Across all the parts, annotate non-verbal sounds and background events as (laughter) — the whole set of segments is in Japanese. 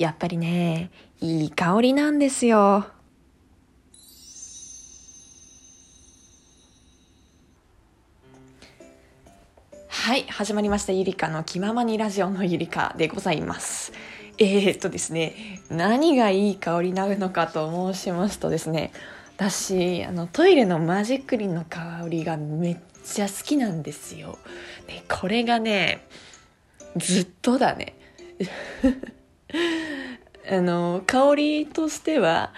やっぱりね、いい香りなんですよ。はい、始まりました。ゆりかの気ままにラジオのゆりかでございます。えー、っとですね、何がいい香りなのかと申しますとですね、私、あの、トイレのマジックリンの香りがめっちゃ好きなんですよ。で、これがね、ずっとだね。(laughs) あの、香りとしては、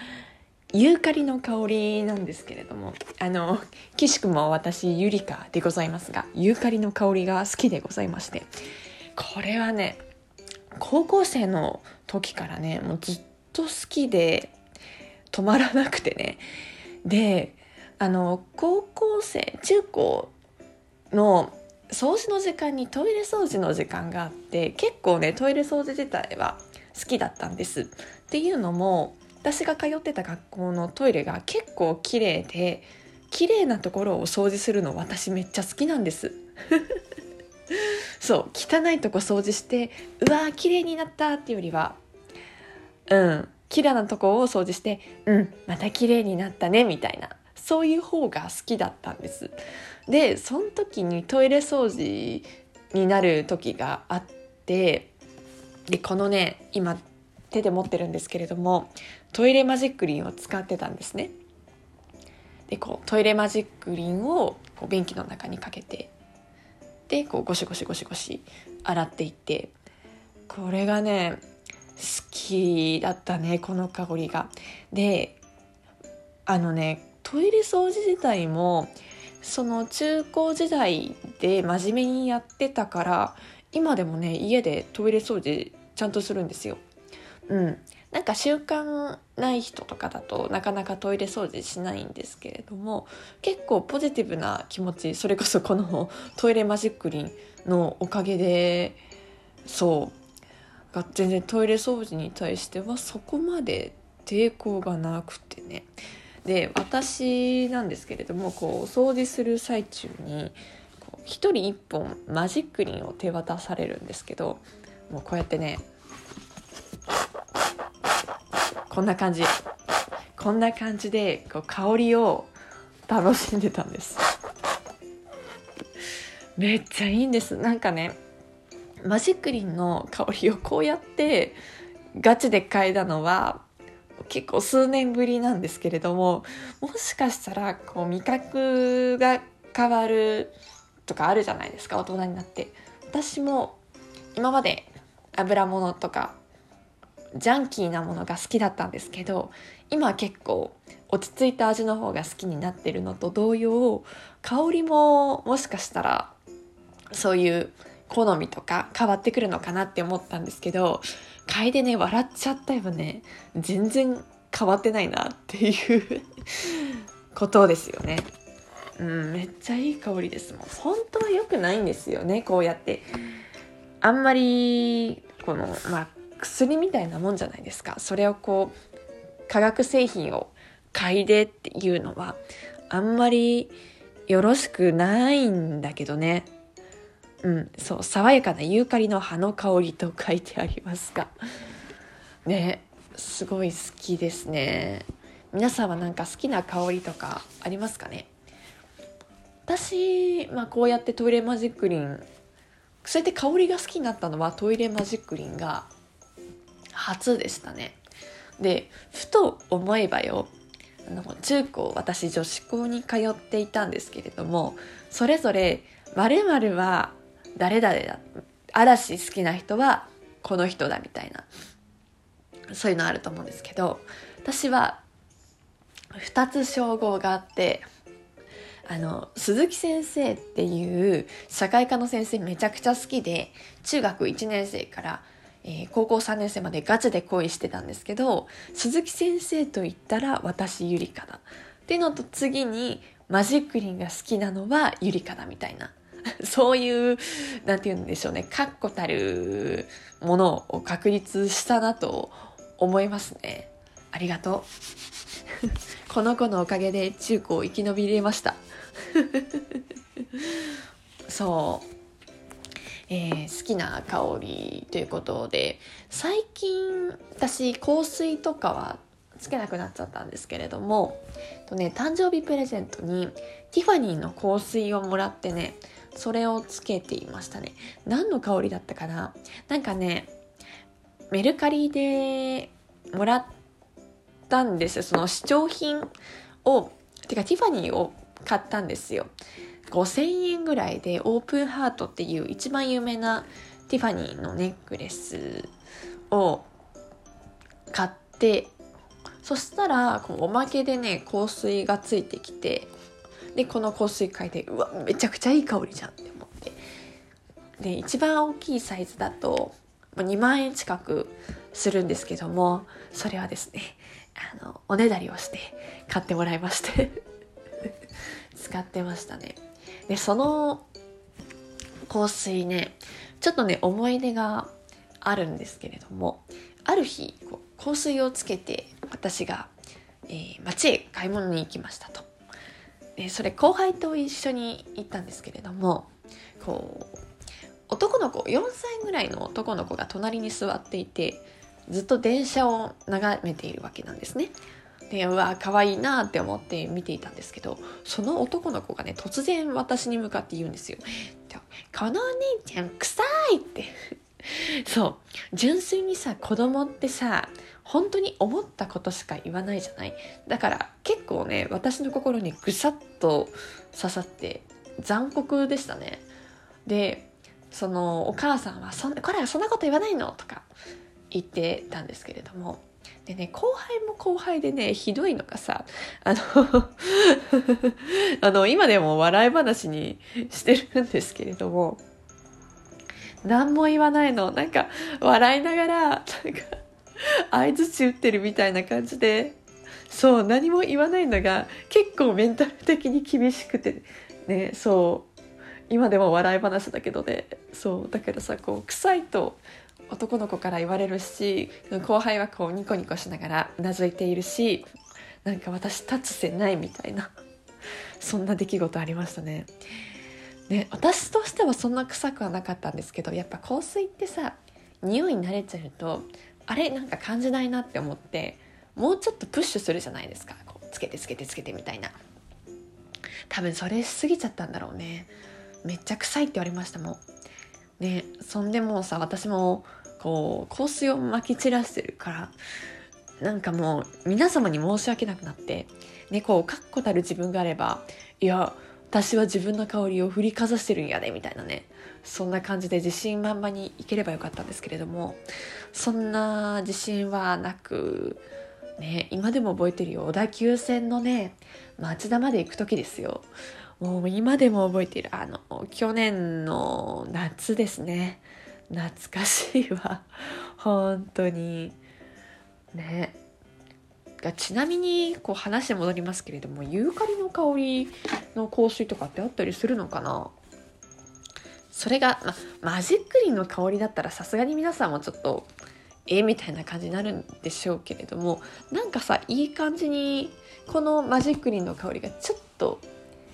ユーカリの香りなんですけれども、あの、岸くも私、ゆりかでございますが、ユーカリの香りが好きでございまして、これはね、高校生の時からね、もうずっと好きで、止まらなくてね。で、あの、高校生、中高の掃除の時間にトイレ掃除の時間があって結構ねトイレ掃除自体は好きだったんです。っていうのも私が通ってた学校のトイレが結構綺麗で綺麗なところを掃除するの私めっちゃ好きなんです。(laughs) そう汚いとこ掃除してうわー綺麗になったっていうよりはうん綺麗なとこを掃除してうんまた綺麗になったねみたいなそういう方が好きだったんです。でその時にトイレ掃除になる時があってでこのね今手で持ってるんですけれどもトイレマジックリンを使ってたんですね。でこうトイレマジックリンをこう便器の中にかけてでこうゴシゴシゴシゴシ洗っていってこれがね好きだったねこの香りが。であのねトイレ掃除自体もその中高時代で真面目にやってたから今でもね家でトイレ掃除ちゃんとするんですよ。うん、なんか習慣ない人とかだとなかなかトイレ掃除しないんですけれども結構ポジティブな気持ちそれこそこのトイレマジックリンのおかげでそう全然トイレ掃除に対してはそこまで抵抗がなくてねで私なんですけれどもこう掃除する最中に1人1本マジックリンを手渡されるんですけどもうこうやってねこんな感じこんな感じでこう香りを楽しんでたんです。めっちゃいいんです。なんかねマジックリンの香りをこうやってガチで嗅いだのは結構数年ぶりなんですけれどももしかしたらこう味覚が変わるとかあるじゃないですか大人になって。私も今まで油物とかジャンキーなものが好きだったんですけど今結構落ち着いた味の方が好きになってるのと同様香りももしかしたらそういう好みとか変わってくるのかなって思ったんですけど嗅いでね笑っちゃったよね。全然変わってないなっていう (laughs) ことですよね。うんめっちゃいい香りですもん。本当は良くないんですよねこうやって。あんまりこのまあ薬みたいなもんじゃないですか。それをこう化学製品を嗅いでっていうのはあんまりよろしくないんだけどね。うん、そう、爽やかなユーカリの葉の香りと書いてありますが。ね、すごい好きですね。皆さんはなんか好きな香りとかありますかね？私、まあこうやってトイレマジックリン、そうやって香りが好きになったのはトイレマジックリンが初でしたね。で、ふと思えばよ、あの中高私女子校に通っていたんですけれどもそれぞれ〇〇は誰々だ嵐好きな人はこの人だみたいなそういうのあると思うんですけど私は2つ称号があってあの鈴木先生っていう社会科の先生めちゃくちゃ好きで中学1年生から、えー、高校3年生までガチで恋してたんですけど鈴木先生と言ったら私ゆりかだっていうのと次にマジックリンが好きなのはゆりかだみたいな (laughs) そういう、なんて言うんでしょうね、確固たるものを確立したなと思いますね。ありがとう。(laughs) この子のおかげで中高生き延びれました。(laughs) そう。えー、好きな香りということで最近私香水とかはつけなくなっちゃったんですけれどもとね誕生日プレゼントにティファニーの香水をもらってねそれをつけていましたね。何の香りだったかな？なんかねメルカリでもらったんですその試聴品をてかティファニーを買ったんですよ。5000円ぐらいでオープンハートっていう一番有名なティファニーのネックレスを買ってそしたらこうおまけでね香水がついてきてでこの香水嗅いでうわめちゃくちゃいい香りじゃんって思って。で一番大きいサイズだと2万円近くするんですけどもそれはですねあのおねだりをして買ってもらいまして。使ってましたねでその香水ねちょっとね思い出があるんですけれどもある日こう香水をつけて私が、えー、街へ買い物に行きましたとでそれ後輩と一緒に行ったんですけれどもこう男の子4歳ぐらいの男の子が隣に座っていてずっと電車を眺めているわけなんですね。でうわ可愛いなって思って見ていたんですけどその男の子がね突然私に向かって言うんですよ。このお姉ちゃん臭いって (laughs) そう純粋にさ子供ってさ本当に思ったことしか言わないじゃない？だから結構ね私の心にぐさっと刺さって残酷でしたねでそのお母さんはそん「これはそんなこと言わないの?」とか言ってたんですけれどもでね後輩も後輩でねひどいのがさあの (laughs) あの今でも笑い話にしてるんですけれども何も言わないの。なんか笑いながらなんか相づち打ってるみたいな感じでそう何も言わないのが結構メンタル的に厳しくてねそう今でも笑い話だけどねそうだけどさこう臭いと男の子から言われるし後輩はこうニコニコしながらうなずいているしなんか私立つせないみたいなそんな出来事ありましたね。ね私としてはそんな臭くはなかったんですけどやっぱ香水ってさ匂いに慣れちゃうとあれなんか感じないなって思ってもうちょっとプッシュするじゃないですか。こうつけてつけてつけてみたいな。多分それしすぎちゃったんだろうね。めっちゃ臭いって言われましたもんねそんでもうさ私もこう香水をまき散らしてるからなんかもう皆様に申し訳なくなってねこう確固たる自分があればいや私は自分の香りを振りかざしてるんやでみたいなねそんな感じで自信満々にいければよかったんですけれどもそんな自信はなくね今でも覚えてるよ。小田急線のね町田まで行く時ですよ。もう今でも覚えているあの去年の夏ですね。懐かしいわ。本当に。ね。ちなみにこう話戻りますけれどもユーカリの香りの香水とかってあったりするのかな？それが、ま、マジックリンの香りだったらさすがに皆さんもちょっとえみたいな感じになるんでしょうけれどもなんかさいい感じにこのマジックリンの香りがちょっと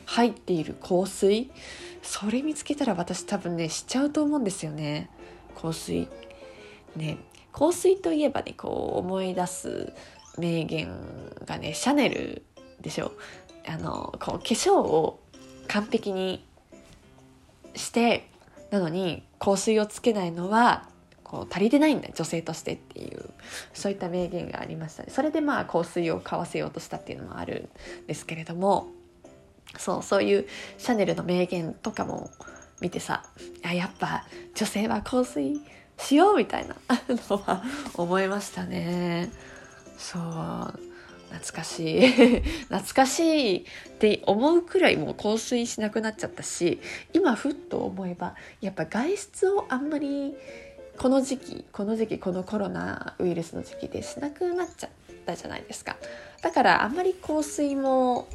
入っている香水。それ見つけたら私多分ねしちゃうと思うんですよね。香水。ね香水といえばねこう思い出す名言がねシャネルでしょ。あのこう化粧を完璧にしてなのに香水をつけないのはこう足りてないんだ女性としてっていうそういった名言がありました。ねそれでまあ香水を買わせようとしたっていうのもあるんですけれども。そうそういうシャネルの名言とかも見てさあやっぱ女性は香水しようみたいな (laughs) のは思いましたね。そう懐かしい。(laughs) 懐かしいって思うくらいもう香水しなくなっちゃったし今ふっと思えばやっぱ外出をあんまりこの時期この時期このコロナウイルスの時期でしなくなっちゃったじゃないですか。だからあんまり香水も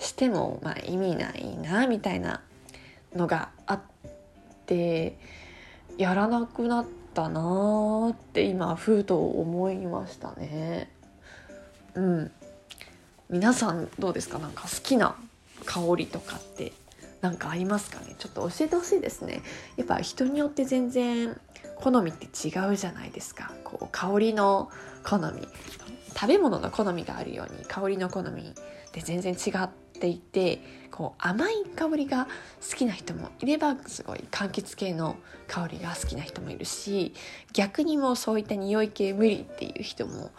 してもまあ意味ないなみたいなのがあってやらなくなったなーって今ふと思いましたね。うん。皆さんどうですか？なんか好きな香りとかってなんかありますかね？ちょっと教えてほしいですね。やっぱ人によって全然好みって違うじゃないですか。こう香りの好み。食べ物の好みがあるように香りの好みって全然違っていてこう甘い香りが好きな人もいればすごい柑橘系の香りが好きな人もいるし逆にもうそういった匂い系無理っていう人も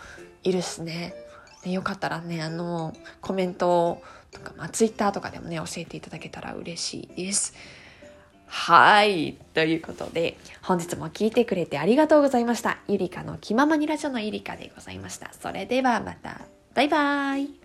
いるしねねよかったらねあのコメントとか、まあ、ツイッターとかでもね教えていただけたら嬉しいです。はい。ということで、本日も聞いてくれてありがとうございました。ゆりかの気ままにラジオのゆりかでございました。それではまた。バイバーイ。